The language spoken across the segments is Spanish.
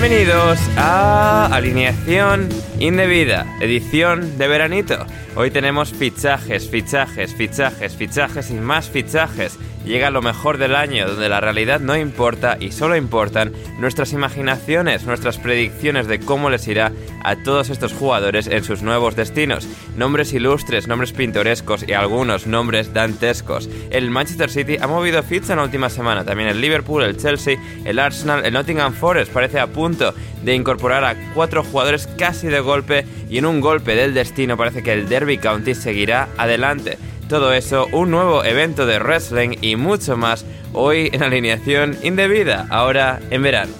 Bienvenidos a Alineación Indebida, edición de veranito. Hoy tenemos fichajes, fichajes, fichajes, fichajes y más fichajes. Llega lo mejor del año, donde la realidad no importa y solo importan nuestras imaginaciones, nuestras predicciones de cómo les irá a todos estos jugadores en sus nuevos destinos. Nombres ilustres, nombres pintorescos y algunos nombres dantescos. El Manchester City ha movido ficha en la última semana, también el Liverpool, el Chelsea, el Arsenal, el Nottingham Forest parece a punto de incorporar a cuatro jugadores casi de golpe y en un golpe del destino parece que el Derby County seguirá adelante. Todo eso, un nuevo evento de wrestling y mucho más hoy en alineación indebida, ahora en verano.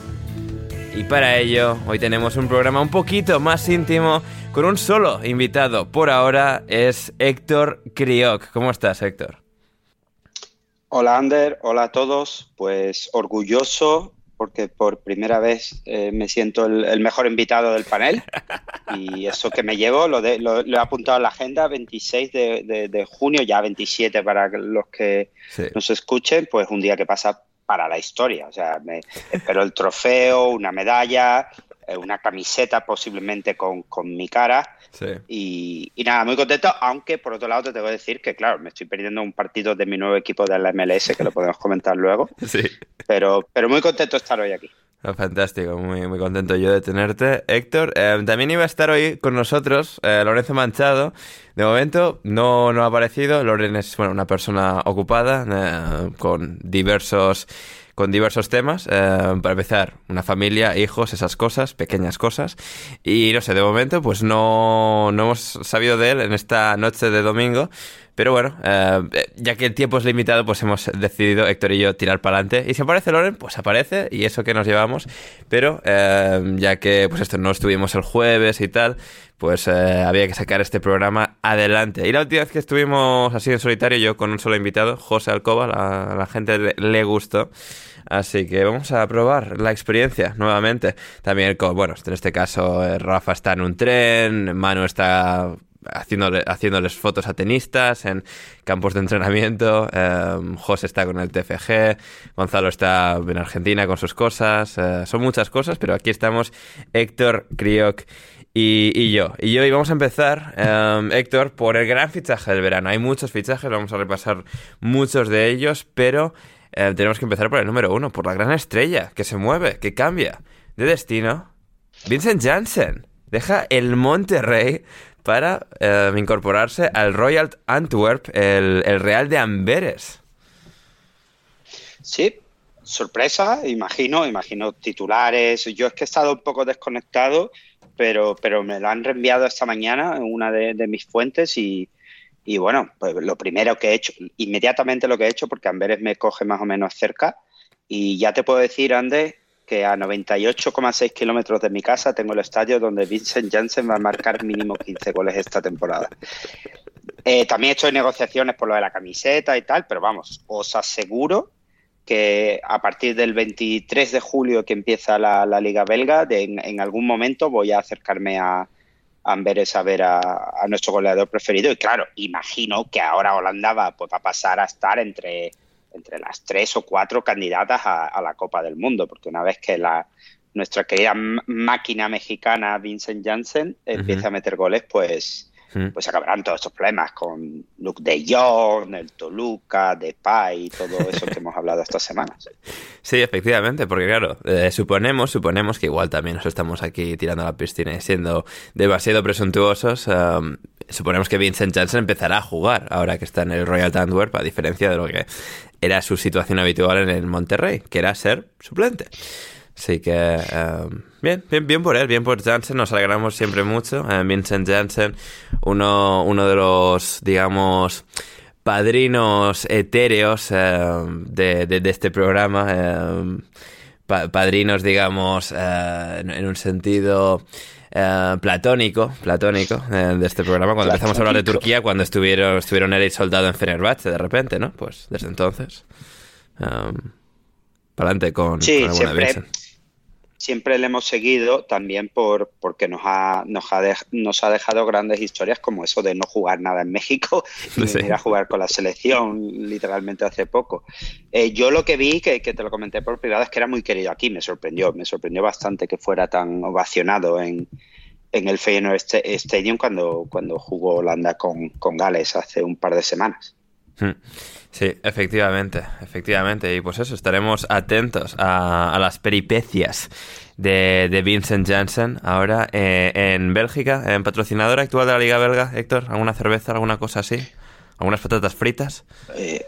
Y para ello, hoy tenemos un programa un poquito más íntimo con un solo invitado. Por ahora es Héctor Crioc. ¿Cómo estás, Héctor? Hola, Ander. Hola a todos. Pues orgulloso porque por primera vez eh, me siento el, el, mejor invitado del panel y eso que me llevo lo, de, lo, lo he apuntado en la agenda 26 de, de, de, junio, ya 27 para los que sí. nos escuchen, pues un día que pasa para la historia. O sea, me espero el trofeo, una medalla, una camiseta posiblemente con, con mi cara. Sí. Y, y, nada, muy contento, aunque por otro lado te tengo que decir que, claro, me estoy perdiendo un partido de mi nuevo equipo de la MLS, que lo podemos comentar luego. Sí. Pero, pero muy contento de estar hoy aquí. Oh, fantástico, muy, muy contento yo de tenerte. Héctor, eh, también iba a estar hoy con nosotros eh, Lorenzo Manchado. De momento no, no ha aparecido. Loren es bueno, una persona ocupada eh, con diversos con diversos temas. Eh, para empezar, una familia, hijos, esas cosas, pequeñas cosas. Y no sé, de momento, pues no, no hemos sabido de él en esta noche de domingo. Pero bueno, eh, ya que el tiempo es limitado, pues hemos decidido, Héctor y yo, tirar para adelante. Y si aparece Loren, pues aparece, y eso que nos llevamos. Pero eh, ya que, pues esto, no estuvimos el jueves y tal, pues eh, había que sacar este programa adelante. Y la última vez que estuvimos así en solitario, yo con un solo invitado, José Alcoba, la, la gente le, gustó. Así que vamos a probar la experiencia nuevamente. También, con, bueno, en este caso eh, Rafa está en un tren, Manu está haciéndole, haciéndoles fotos a tenistas en campos de entrenamiento, eh, José está con el TFG, Gonzalo está en Argentina con sus cosas, eh, son muchas cosas, pero aquí estamos Héctor, Crioc y, yo. Y yo, y vamos a empezar, um, Héctor, por el gran fichaje del verano. Hay muchos fichajes, vamos a repasar muchos de ellos, pero eh, tenemos que empezar por el número uno, por la gran estrella que se mueve, que cambia de destino. Vincent Janssen deja el Monterrey para eh, incorporarse al Royal Antwerp, el, el, Real de Amberes. Sí, sorpresa, imagino, imagino titulares. Yo es que he estado un poco desconectado, pero, pero me lo han reenviado esta mañana en una de, mis fuentes y, bueno, pues lo primero que he hecho, inmediatamente lo que he hecho, porque Amberes me coge más o menos cerca, y ya te puedo decir, Andes, que a 98,6 kilómetros de mi casa tengo el estadio donde Vincent Janssen va a marcar mínimo 15 goles esta temporada. Eh, también estoy en negociaciones por lo de la camiseta y tal, pero vamos, os aseguro que a partir del 23 de julio que empieza la, Liga Belga, en, algún momento voy a acercarme a, Amberes a ver a, nuestro goleador preferido. Y claro, imagino que ahora Holanda va, pues, a pasar a estar entre, entre las tres o cuatro candidatas a, la Copa del Mundo, porque una vez que la, nuestra querida máquina mexicana Vincent Janssen empiece a meter goles, pues pues acabarán todos estos problemas con Luke de Jong, el Toluca, Depay y todo eso que hemos hablado estas semanas. Sí, efectivamente, porque claro, eh, suponemos, suponemos que igual también nos estamos aquí tirando a la piscina y siendo demasiado presuntuosos. Um, suponemos que Vincent Janssen empezará a jugar ahora que está en el Royal Antwerp, a diferencia de lo que era su situación habitual en el Monterrey, que era ser suplente. Así que em, bien, bien, bien por él, bien por Jansen, nos alegramos siempre mucho. Eh, Vincent Jansen, uno, uno de los, digamos, padrinos etéreos em, de, de, este programa. Em, padrinos, digamos, eh, en, un sentido eh, platónico, platónico de este programa. Cuando empezamos a hablar de Turquía, cuando estuvieron, estuvieron él y Soldado en Fenerbahce, de repente, ¿no? Pues desde entonces. para adelante con, sí, siempre, siempre le hemos seguido también por, porque nos ha, nos, ha nos ha dejado grandes historias como eso de no jugar nada en México y venir a jugar con la selección literalmente hace poco. Eh, yo lo que vi, que, te lo comenté por privado, es que era muy querido aquí, me sorprendió, me sorprendió bastante que fuera tan ovacionado en, en el Feyenoord Stadium cuando, cuando jugó Holanda con, con Gales hace un par de semanas. Hmm. Sí, efectivamente, efectivamente. Y pues eso, estaremos atentos a, las peripecias de, Vincent Janssen ahora eh, en Bélgica, en patrocinador actual de la Liga Belga. Héctor, ¿alguna cerveza, alguna cosa así? ¿Algunas patatas fritas? Eh,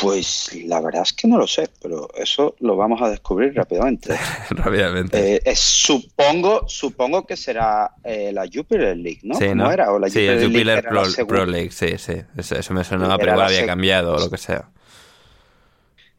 pues la verdad es que no lo sé, pero eso lo vamos a descubrir rápidamente. rápidamente. Eh, supongo, supongo que será eh, la Jupiler League, ¿no? Sí, ¿no? era? sí, el Jupiler Pro, League, sí, sí. Eso, me sonaba, pero igual había cambiado o lo que sea.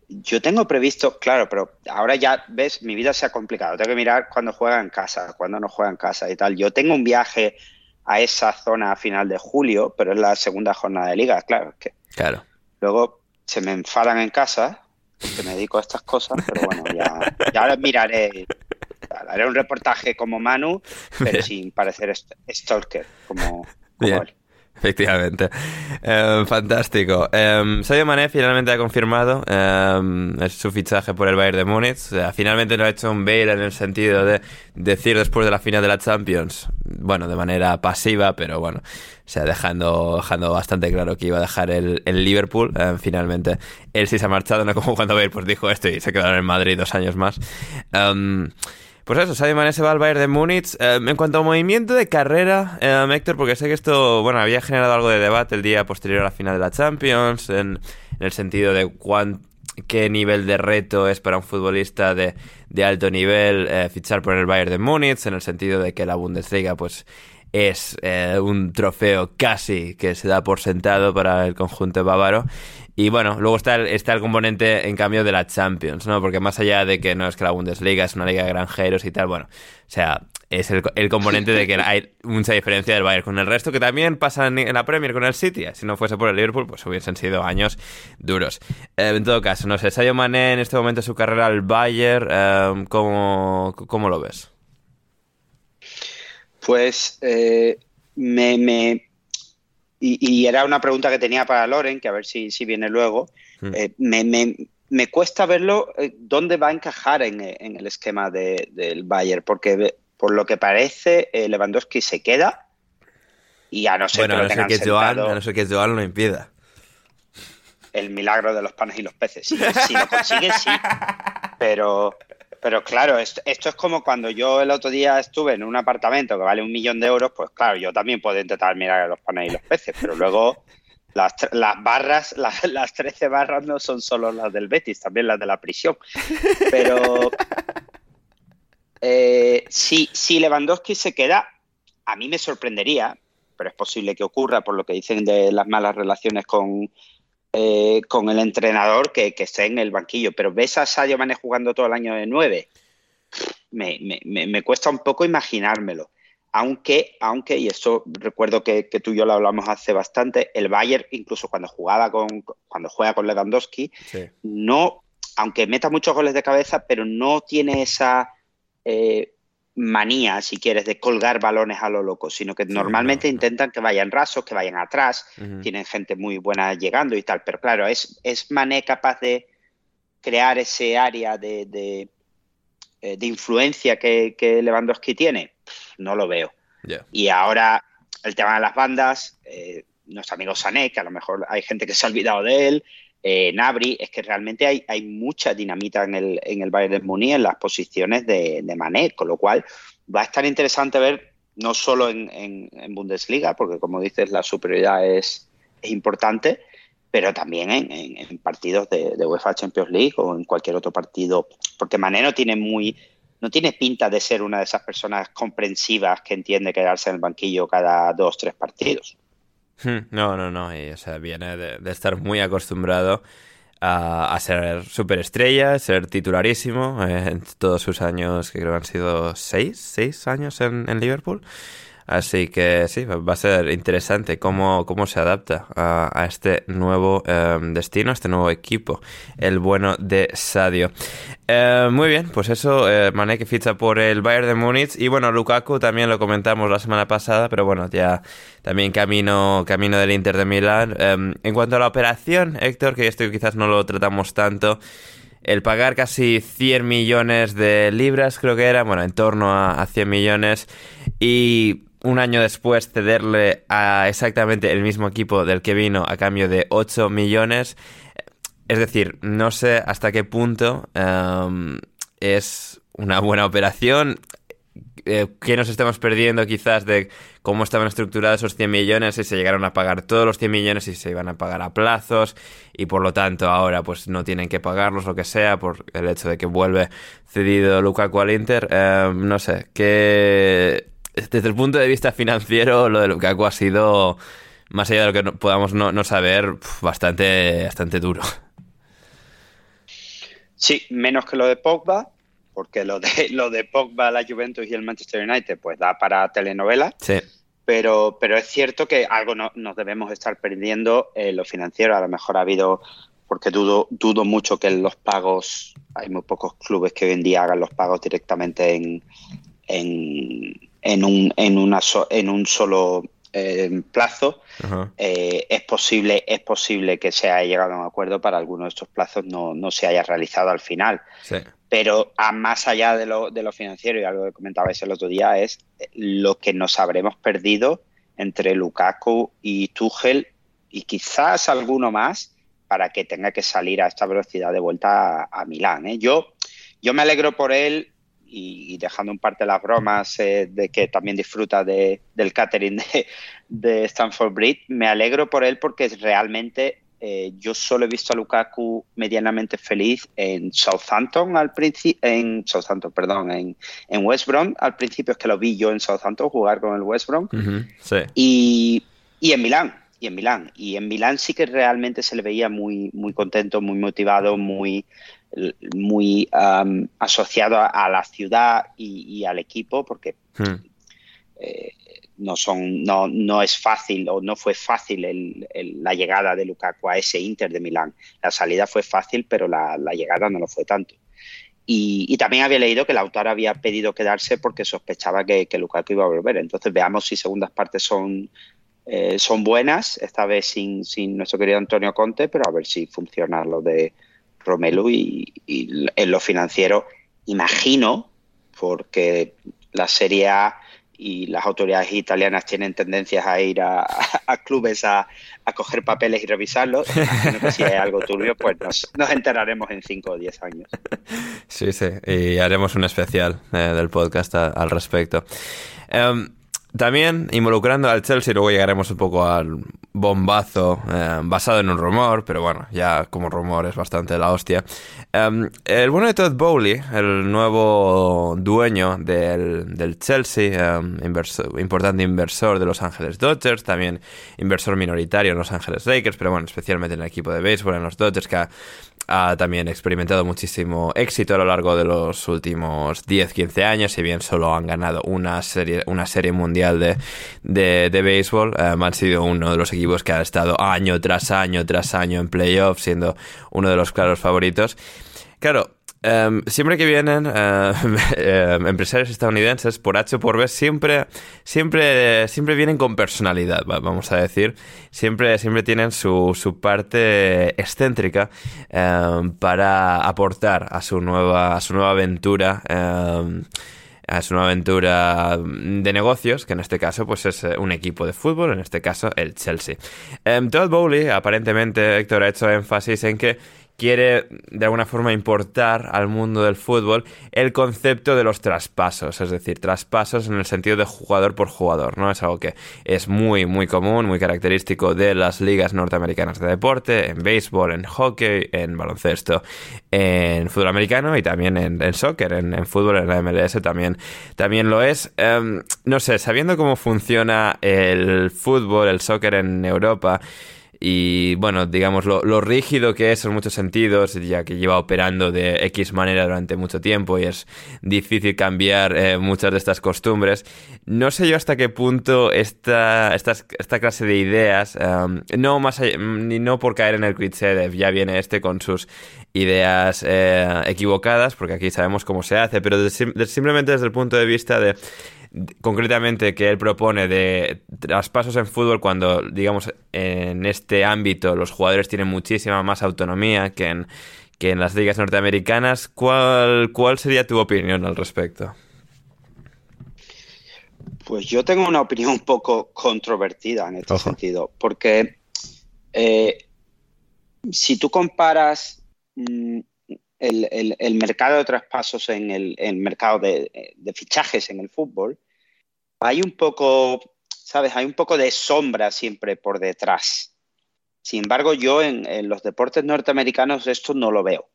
Yo tengo previsto, claro, pero ahora ya ves, mi vida se ha complicado. Tengo que mirar cuándo juega en casa, cuándo no juega en casa y tal. Yo tengo un viaje a esa zona a final de julio, pero es la segunda jornada de liga, claro. Que claro. Luego se me enfadan en casa porque me dedico a estas cosas, pero bueno, ya, ya miraré. Haré un reportaje como Manu, pero sin parecer stalker, como, como él. Efectivamente. Em, fantástico. Eh, Mané finalmente ha confirmado em, su fichaje por el Bayern de Múnich. O sea, finalmente lo ha hecho un Bale en el sentido de decir después de la final de la Champions, bueno, de manera pasiva, pero bueno, o sea, dejando, dejando bastante claro que iba a dejar el, el Liverpool. finalmente, él sí se ha marchado, no como cuando Bale pues dijo esto y se quedaron en Madrid dos años más. Pues eso, Sadio Mané se va al Bayern de Múnich. Eh, en cuanto a movimiento de carrera, eh, Héctor, porque sé que esto, bueno, había generado algo de debate el día posterior a la final de la Champions, en, el sentido de cuán, qué nivel de reto es para un futbolista de, de alto nivel eh, fichar por el Bayern de Múnich, en el sentido de que la Bundesliga, pues, es un trofeo casi que se da por sentado para el conjunto bávaro. Y bueno, luego está el, está el componente, en cambio, de la Champions, ¿no? Porque más allá de que no es que la Bundesliga es una liga de granjeros y tal, bueno, o sea, es el, el componente de que hay mucha diferencia del Bayern con el resto, que también pasa en, la Premier con el City. Si no fuese por el Liverpool, pues hubiesen sido años duros. Eh, en todo caso, no sé, Sayo Mané en este momento de su carrera al Bayern, eh, ¿cómo, ¿cómo, lo ves? Pues eh, me, me y, era una pregunta que tenía para Loren, que a ver si, si viene luego. Hmm. Eh, me, cuesta verlo eh, dónde va a encajar en, el esquema del Bayern, porque por lo que parece Lewandowski se queda y a no ser que, a no ser que Joan, a no ser que Joan lo impida. El milagro de los panes y los peces. Si, si lo consigue, sí. Pero, pero claro, esto, es como cuando yo el otro día estuve en un apartamento que vale un millón de euros, pues claro, yo también puedo intentar mirar a los panes y los peces, pero luego Las, las barras, las, las 13 barras no son solo las del Betis, también las de la prisión. Pero eh, si, si Lewandowski se queda, a mí me sorprendería, pero es posible que ocurra por lo que dicen de las malas relaciones con, eh, con el entrenador que, que, esté en el banquillo. Pero ves a Sadio Mane jugando todo el año de 9. Me, me, me, cuesta un poco imaginármelo. Aunque, aunque, y esto recuerdo que, que, tú y yo lo hablamos hace bastante, el Bayern, incluso cuando jugaba con, cuando juega con Lewandowski, sí. no, aunque meta muchos goles de cabeza, pero no tiene esa eh, manía, si quieres, de colgar balones a lo loco, sino que sí, normalmente no, no. intentan que vayan rasos, que vayan atrás, uh -huh. tienen gente muy buena llegando y tal, pero claro, ¿es, es Mané capaz de crear ese área de, de, eh, de influencia que, que, Lewandowski tiene? No lo veo. Yeah. Y ahora el tema de las bandas, eh, nuestro amigo Sané, que a lo mejor hay gente que se ha olvidado de él, eh, Nabri, es que realmente hay, hay mucha dinamita en el, en el Bayern Múnich en las posiciones de, de, Mané, con lo cual va a estar interesante ver, no solo en, en, en Bundesliga, porque como dices, la superioridad es, es importante, pero también en, en partidos de, de, UEFA Champions League o en cualquier otro partido, porque Mané no tiene muy no tiene pinta de ser una de esas personas comprensivas que entiende quedarse en el banquillo cada dos, tres partidos. Hmm, no, no, no. Y, o sea, viene de, estar muy acostumbrado a, a ser superestrella, ser titularísimo eh, en todos sus años, que creo que han sido seis, seis años en, en Liverpool. Así que sí, va a ser interesante cómo, cómo se adapta a, este nuevo eh, destino, a este nuevo equipo, el bueno de Sadio. Eh, muy bien, pues eso, eh, Mané que ficha por el Bayern de Múnich y bueno, Lukaku también lo comentamos la semana pasada, pero bueno, ya también camino, camino del Inter de Milán. Em, en cuanto a la operación, Héctor, que esto quizás no lo tratamos tanto, el pagar casi 100 millones de libras, creo que era, bueno, en torno a, a 100 millones, y un año después cederle a exactamente el mismo equipo del que vino a cambio de 8 millones. Es decir, no sé hasta qué punto um, es una buena operación. Eh, que nos estamos perdiendo quizás de cómo estaban estructurados esos 100 millones y se llegaron a pagar todos los 100 millones y se iban a pagar a plazos y por lo tanto ahora pues no tienen que pagarlos lo que sea por el hecho de que vuelve cedido Lukaku al Inter. Eh, no sé, que desde el punto de vista financiero, lo de Lukaku ha sido, más allá de lo que no, podamos no, no saber, bastante, bastante duro. Sí, menos que lo de Pogba, porque lo de, lo de Pogba, la Juventus y el Manchester United, pues da para telenovela. Sí. Pero, pero es cierto que algo no, nos debemos estar perdiendo en lo financiero. A lo mejor ha habido, porque dudo, dudo mucho que los pagos, hay muy pocos clubes que hoy en día hagan los pagos directamente en, en en un, en una so, en un solo eh, plazo, eh, es posible es posible que se haya llegado a un acuerdo para alguno de estos plazos no, no se haya realizado al final. Sí. Pero a más allá de lo, de lo financiero, y algo que comentabais el otro día, es lo que nos habremos perdido entre Lukaku y Tuchel y quizás alguno más para que tenga que salir a esta velocidad de vuelta a, a Milán. ¿eh? Yo, yo me alegro por él y, y, dejando en parte las bromas eh, de que también disfruta de, del catering de, de, Stanford Bridge, me alegro por él porque realmente eh, yo solo he visto a Lukaku medianamente feliz en Southampton al principio, en Southampton, perdón, en, en, West Brom. Al principio es que lo vi yo en Southampton jugar con el West Brom. Uh -huh, sí. y, y en Milán y en Milán. Y en Milán sí que realmente se le veía muy, muy contento, muy motivado, muy, muy um, asociado a, a, la ciudad y, y al equipo, porque hmm. eh, no, son, no, no es fácil o no fue fácil el, el, la llegada de Lukaku a ese Inter de Milán. La salida fue fácil, pero la, la llegada no lo fue tanto. Y, y, también había leído que el autor había pedido quedarse porque sospechaba que, que Lukaku iba a volver. Entonces veamos si segundas partes son eh, son buenas, esta vez sin, sin, nuestro querido Antonio Conte, pero a ver si funciona lo de Romelu y, y en lo financiero, imagino, porque la Serie A y las autoridades italianas tienen tendencias a ir a, a clubes a, a, coger papeles y revisarlos. Imagino que si hay algo turbio, pues nos, nos, enteraremos en 5 o 10 años. Sí, sí, y haremos un especial eh, del podcast a, al respecto. Um, también involucrando al Chelsea, luego llegaremos un poco al bombazo eh, basado en un rumor, pero bueno, ya como rumor es bastante la hostia. Em, el bueno de Todd Bowley, el nuevo dueño del, Chelsea, em, importante inversor de Los Ángeles Dodgers, también inversor minoritario en Los Ángeles Lakers, pero bueno, especialmente en el equipo de béisbol, en los Dodgers, que ha ha también experimentado muchísimo éxito a lo largo de los últimos 10-15 años, si bien solo han ganado una serie, una serie mundial de, de, béisbol, eh, han sido uno de los equipos que ha estado año tras año tras año en playoffs, siendo uno de los claros favoritos. Claro, Em, siempre que vienen em, em, empresarios estadounidenses, por H o por B, siempre, siempre, siempre vienen con personalidad, vamos a decir. Siempre, siempre tienen su, su parte excéntrica para aportar a su nueva, a su nueva aventura a su nueva aventura de negocios, que en este caso pues es eh, un equipo de fútbol, en este caso el Chelsea. Todd Bowley, aparentemente, Héctor ha hecho énfasis en que quiere de alguna forma importar al mundo del fútbol el concepto de los traspasos, es decir, traspasos en el sentido de jugador por jugador, ¿no? Es algo que es muy, muy común, muy característico de las ligas norteamericanas de deporte, en béisbol, en hockey, en baloncesto, en fútbol americano y también en, soccer, en, fútbol, en la MLS también, también lo es. Em, no sé, sabiendo cómo funciona el fútbol, el soccer en Europa, y bueno, digamos lo, rígido que es en muchos sentidos, ya que lleva operando de X manera durante mucho tiempo y es difícil cambiar eh, muchas de estas costumbres. No sé yo hasta qué punto esta, esta, esta clase de ideas, no más ni no por caer en el de ya viene este con sus ideas eh, equivocadas, porque aquí sabemos cómo se hace, pero simplemente desde el punto de vista de concretamente que él propone de traspasos en fútbol cuando, digamos, en este ámbito los jugadores tienen muchísima más autonomía que en, que en las ligas norteamericanas. ¿Cuál, ¿Cuál sería tu opinión al respecto? Pues yo tengo una opinión un poco controvertida en este sentido, porque eh, si tú comparas mm, el, mercado de traspasos en el, mercado de, fichajes en el fútbol, hay un poco, ¿sabes? Hay un poco de sombra siempre por detrás. Sin embargo, yo en, los deportes norteamericanos esto no lo veo.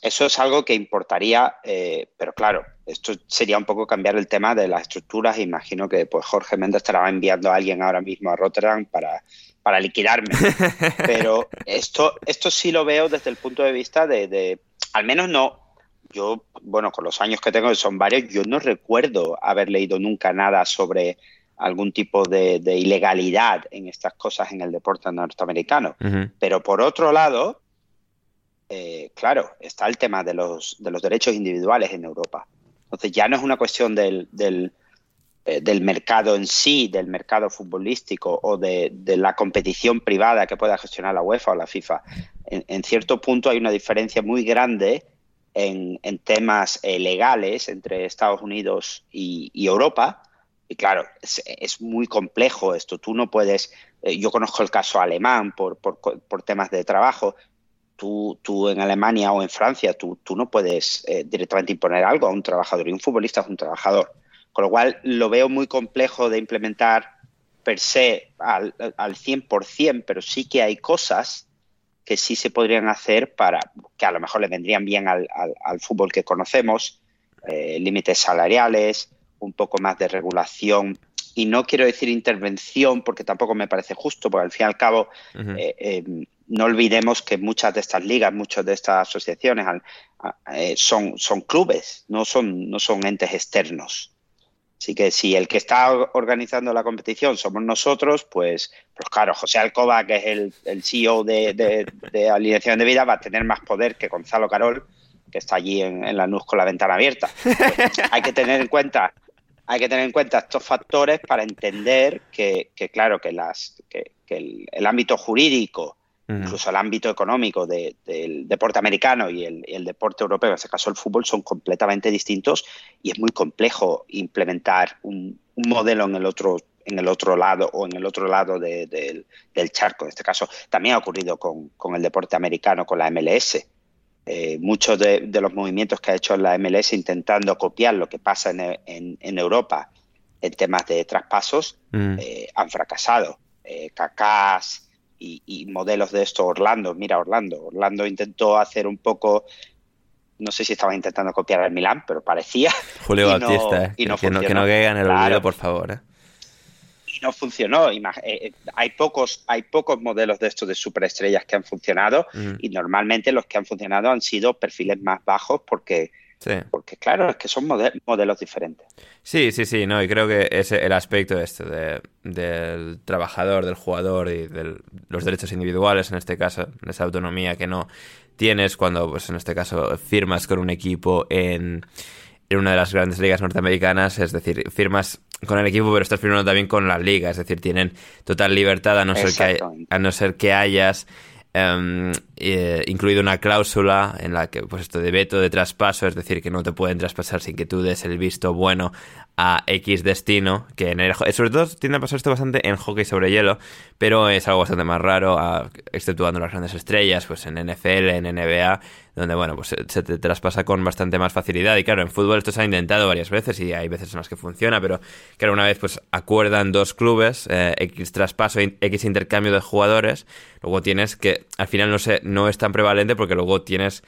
Eso es algo que importaría, eh, pero claro, esto sería un poco cambiar el tema de las estructuras. Imagino que pues, Jorge Méndez estará enviando a alguien ahora mismo a Rotterdam para, para liquidarme. Pero esto, esto sí lo veo desde el punto de vista de al menos no. Yo, bueno, con los años que tengo, que son varios, yo no recuerdo haber leído nunca nada sobre algún tipo de, ilegalidad en estas cosas en el deporte norteamericano. Pero por otro lado, eh, claro, está el tema de los, de los derechos individuales en Europa. Entonces ya no es una cuestión del, del, eh, mercado en sí, del mercado futbolístico o de, de, la competición privada que pueda gestionar la UEFA o la FIFA en, cierto punto hay una diferencia muy grande en, temas eh, legales entre Estados Unidos y, Europa. Y claro, es, muy complejo esto. Tú no puedes, eh, yo conozco el caso alemán por, temas de trabajo. Tú, tú, en Alemania o en Francia, tú, tú no puedes eh, directamente imponer algo a un trabajador y un futbolista es un trabajador. Con lo cual lo veo muy complejo de implementar per se al, al 100%, pero sí que hay cosas que sí se podrían hacer para que a lo mejor le vendrían bien al, fútbol que conocemos, eh, límites salariales, un poco más de regulación. Y no quiero decir intervención porque tampoco me parece justo, porque al fin y al cabo eh, eh, no olvidemos que muchas de estas ligas, muchas de estas asociaciones son, son clubes, no son, no son entes externos. Así que si el que está organizando la competición somos nosotros, pues, pues claro, José Alcoba, que es el, CEO de, de, Alineación de Vida, va a tener más poder que Gonzalo Carol, que está allí en, la NUS con la ventana abierta. hay que tener en cuenta hay que tener en cuenta estos factores para entender que, claro, que, las, que, el, ámbito jurídico Incluso el ámbito económico del deporte americano y el, deporte europeo, en este caso el fútbol, son completamente distintos y es muy complejo implementar un, modelo en el otro en el otro lado o en el otro lado del charco. En este caso también ha ocurrido con, el deporte americano, con la MLS. Eh, muchos de, los movimientos que ha hecho la MLS intentando copiar lo que pasa en, en Europa en temas de traspasos Mm. eh, han fracasado. Eh, Cacás y, y modelos de esto, Orlando, mira Orlando. Orlando intentó hacer un poco, no sé si estaban intentando copiar al Milán, pero parecía. Julio y no- Bautista, eh, y no que, no, que funcionó. no caiga en el Claro. olvido, por favor. eh. y no funcionó. Eh, eh, hay pocos, hay pocos modelos de estos de superestrellas que han funcionado Mm. y normalmente los que han funcionado han sido perfiles más bajos porque, Sí. porque claro, es que son mode- modelos diferentes. Sí, sí, sí, no, y creo que ese el aspecto este de, del trabajador, del jugador y de los derechos individuales, en este caso, esa autonomía que no tienes cuando, pues en este caso, firmas con un equipo en, en una de las grandes ligas norteamericanas, es decir, firmas con el equipo, pero estás firmando también con la liga, es decir, tienen total libertad a no ser que, hay- a no ser que hayas em, eh, incluido una cláusula en la que, pues esto de veto de traspaso, es decir, que no te pueden traspasar sin que tú des el visto bueno a X destino, que en el, sobre todo tiende a pasar esto bastante en hockey sobre hielo, pero es algo bastante más raro, exceptuando las grandes estrellas, pues en NFL, en NBA, donde, bueno, pues se, se te traspasa con bastante más facilidad. Y claro, en fútbol esto se ha intentado varias veces y hay veces en las que funciona, pero claro, una vez pues acuerdan dos clubes, eh, X traspaso, X intercambio de jugadores, luego tienes que, al final no, sé, no es tan prevalente porque luego tienes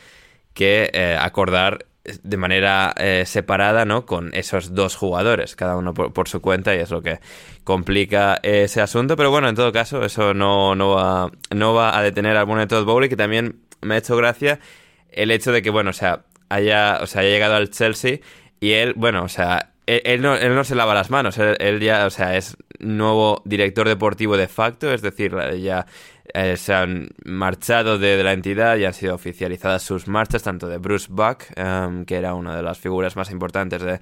que eh, acordar de manera eh, separada, ¿no? Con esos dos jugadores, cada uno por, por su cuenta, y es lo que complica ese asunto. Pero bueno, en todo caso, eso no, no, va, no va a detener al bueno de Todd Bowley, que también me ha hecho gracia el hecho de que, bueno, o sea, haya, o sea, haya llegado al Chelsea y él, bueno, o sea, él, él no, él no se lava las manos, él, él ya, o sea, es nuevo director deportivo de facto, es decir, ya eh, se han marchado de, de la entidad y han sido oficializadas sus marchas, tanto de Bruce Buck, em, que era una de las figuras más importantes de,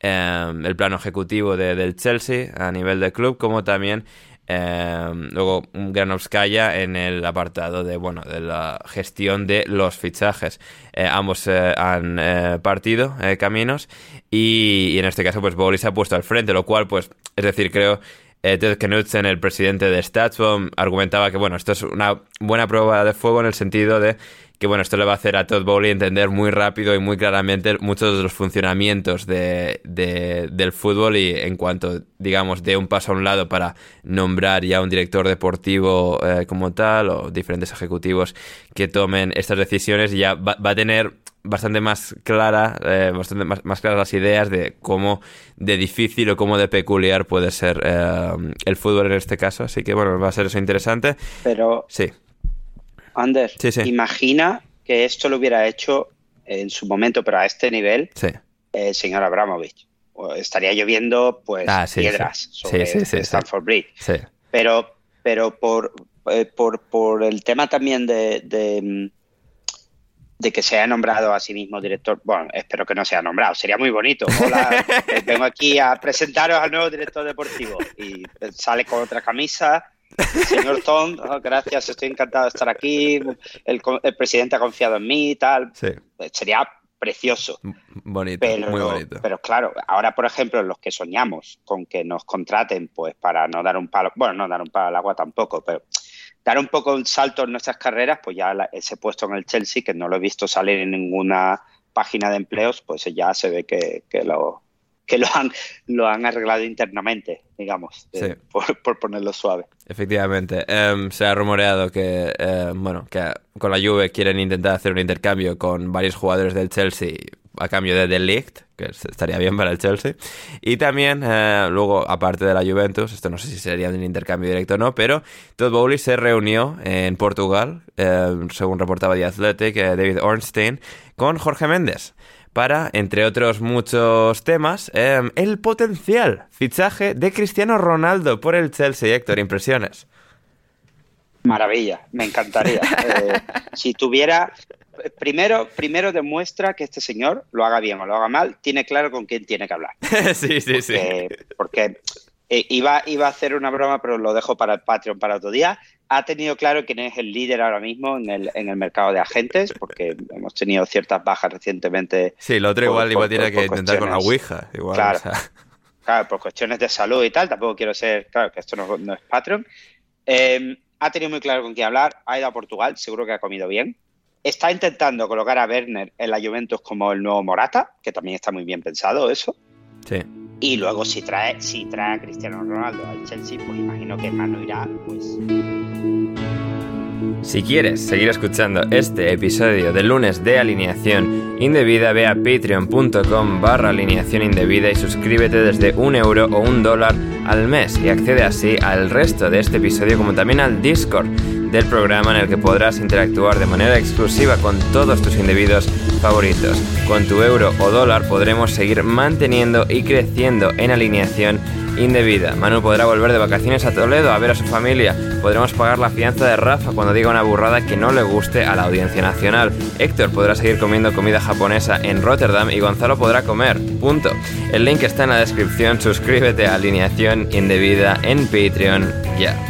em, plano ejecutivo de- del Chelsea a nivel de club, como también em, luego Granovskaya en el apartado de bueno de la gestión de los fichajes. Eh, ambos eh, han eh, partido caminos y, y en este caso pues Bowley se ha puesto al frente, lo cual pues es decir creo eh, Ted Knudsen, el presidente de Statsbomb, argumentaba que bueno esto es una buena prueba de fuego en el sentido de que bueno, esto le va a hacer a Todd Bowley entender muy rápido y muy claramente muchos de los funcionamientos de, de- del fútbol y en cuanto, digamos, de un paso a un lado para nombrar ya un director deportivo eh, como tal o diferentes ejecutivos que tomen estas decisiones, ya va, va a tener bastante más clara, eh, bastante más, más claras las ideas de cómo de difícil o cómo de peculiar puede ser eh, el fútbol en este caso. Así que bueno, va a ser eso interesante. Pero, Sí, Ander, Sí, sí. imagina que esto lo hubiera hecho en su momento, pero a este nivel, sí. el señor Abramovich. Estaría lloviendo pues Ah, piedras sí. sobre. Stanford Bridge. Sí. Pero, pero por, eh, por, por el tema también de, de, mm, de que se haya nombrado a sí mismo director, bueno, espero que no sea nombrado, sería muy bonito. Hola, eh, vengo aquí a presentaros al nuevo director deportivo. Y eh, sale con otra camisa. Señor Tom, oh, gracias, estoy encantado de estar aquí. El, el presidente ha confiado en mí y tal. Sí. Eh, Sería precioso. Bonito, Pero, muy bonito. pero claro, ahora por ejemplo, los que soñamos con que nos contraten, pues para no dar un palo, bueno, no dar un palo al agua tampoco, pero dar un poco un salto en nuestras carreras, pues ya la- ese puesto en el Chelsea, que no lo he visto salir en ninguna página de empleos, pues ya se ve que, que lo que lo han, lo han arreglado internamente, digamos, Sí. por, por ponerlo suave. Efectivamente, Em, se ha rumoreado que, em, bueno, que con la Juve quieren intentar hacer un intercambio con varios jugadores del Chelsea a cambio de The Ligt, que es- estaría bien para el Chelsea. Y también, eh, luego, aparte de la Juventus, esto no sé si sería un intercambio directo o no, pero Todd Bowley se reunió en Portugal, em, según reportaba The Athletic, eh, David Ornstein, con Jorge Méndez para, entre otros muchos temas, em, el potencial fichaje de Cristiano Ronaldo por el Chelsea. Héctor, impresiones. Maravilla, me encantaría. Eh, si tuviera, primero, primero demuestra que este señor, lo haga bien o lo haga mal, tiene claro con quién tiene que hablar. sí, sí, sí. Porque, porque, eh, iba, iba a hacer una broma, pero lo dejo para el Patreon para otro día. Ha tenido claro quién es el líder ahora mismo en el, en el mercado de agentes, porque hemos tenido ciertas bajas recientemente. Sí, lo otro por- igual, por- igual tiene por- que intentar con la Ouija. Igual, Claro. o sea. Claro, por cuestiones de salud y tal, tampoco quiero ser, claro, que esto no, no es Patreon. Eh, ha tenido muy claro con quién hablar, ha ido a Portugal, seguro que ha comido bien. Está intentando colocar a Werner en la Juventus como el nuevo Morata, que también está muy bien pensado eso. Sí. Y luego si trae, si trae a Cristiano Ronaldo al Chelsea, pues imagino que no irá, pues si quieres seguir escuchando este episodio de lunes de alineación indebida, ve a patreon.com barra alineación indebida y suscríbete desde un euro o un dólar al mes y accede así al resto de este episodio como también al Discord del programa en el que podrás interactuar de manera exclusiva con todos tus indebidos favoritos. Con tu euro o dólar podremos seguir manteniendo y creciendo en alineación indebida. Manu podrá volver de vacaciones a Toledo a ver a su familia. Podremos pagar la fianza de Rafa cuando diga una burrada que no le guste a la audiencia nacional. Héctor podrá seguir comiendo comida japonesa en Rotterdam y Gonzalo podrá comer. Punto. El link está en la descripción. Suscríbete a Alineación Indebida en Patreon ya.